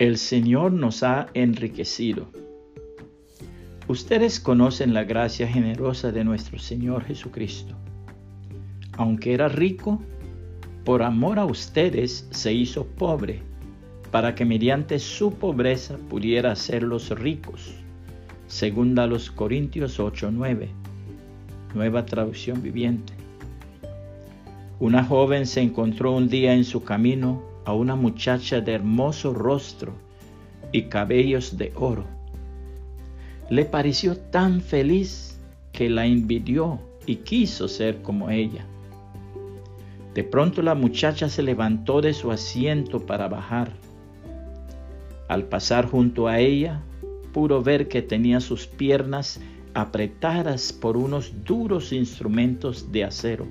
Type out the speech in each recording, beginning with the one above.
El Señor nos ha enriquecido. Ustedes conocen la gracia generosa de nuestro Señor Jesucristo. Aunque era rico, por amor a ustedes se hizo pobre, para que mediante su pobreza pudiera hacerlos ricos. Segunda los Corintios 8:9, nueva traducción viviente. Una joven se encontró un día en su camino a una muchacha de hermoso rostro y cabellos de oro. Le pareció tan feliz que la envidió y quiso ser como ella. De pronto la muchacha se levantó de su asiento para bajar. Al pasar junto a ella, pudo ver que tenía sus piernas apretadas por unos duros instrumentos de acero.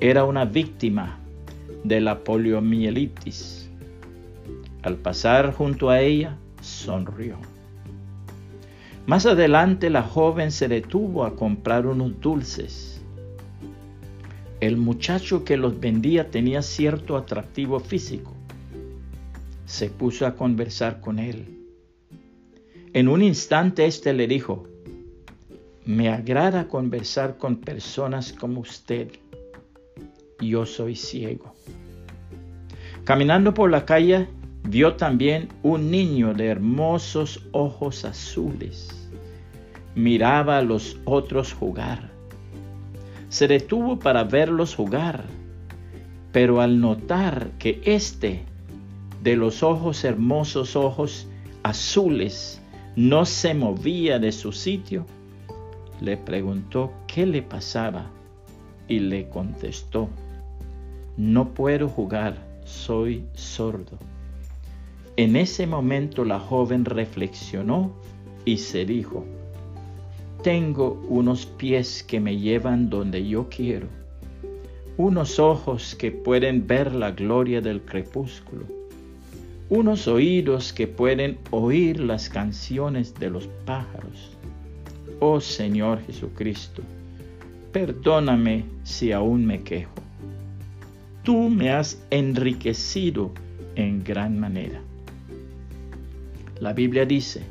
Era una víctima de la poliomielitis. Al pasar junto a ella, sonrió. Más adelante la joven se detuvo a comprar unos dulces. El muchacho que los vendía tenía cierto atractivo físico. Se puso a conversar con él. En un instante éste le dijo, me agrada conversar con personas como usted. Yo soy ciego. Caminando por la calle, vio también un niño de hermosos ojos azules. Miraba a los otros jugar. Se detuvo para verlos jugar, pero al notar que éste, de los ojos hermosos ojos azules, no se movía de su sitio, le preguntó qué le pasaba y le contestó, no puedo jugar soy sordo. En ese momento la joven reflexionó y se dijo, tengo unos pies que me llevan donde yo quiero, unos ojos que pueden ver la gloria del crepúsculo, unos oídos que pueden oír las canciones de los pájaros. Oh Señor Jesucristo, perdóname si aún me quejo tú me has enriquecido en gran manera. La Biblia dice,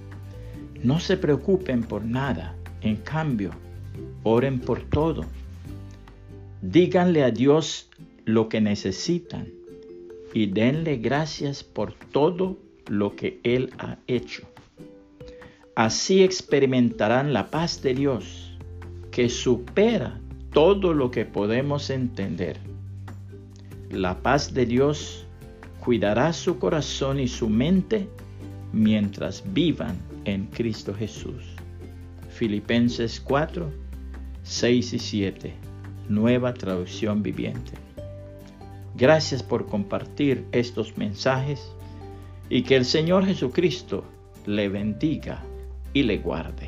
no se preocupen por nada, en cambio, oren por todo. Díganle a Dios lo que necesitan y denle gracias por todo lo que Él ha hecho. Así experimentarán la paz de Dios que supera todo lo que podemos entender la paz de Dios cuidará su corazón y su mente mientras vivan en Cristo Jesús. Filipenses 4, 6 y 7, nueva traducción viviente. Gracias por compartir estos mensajes y que el Señor Jesucristo le bendiga y le guarde.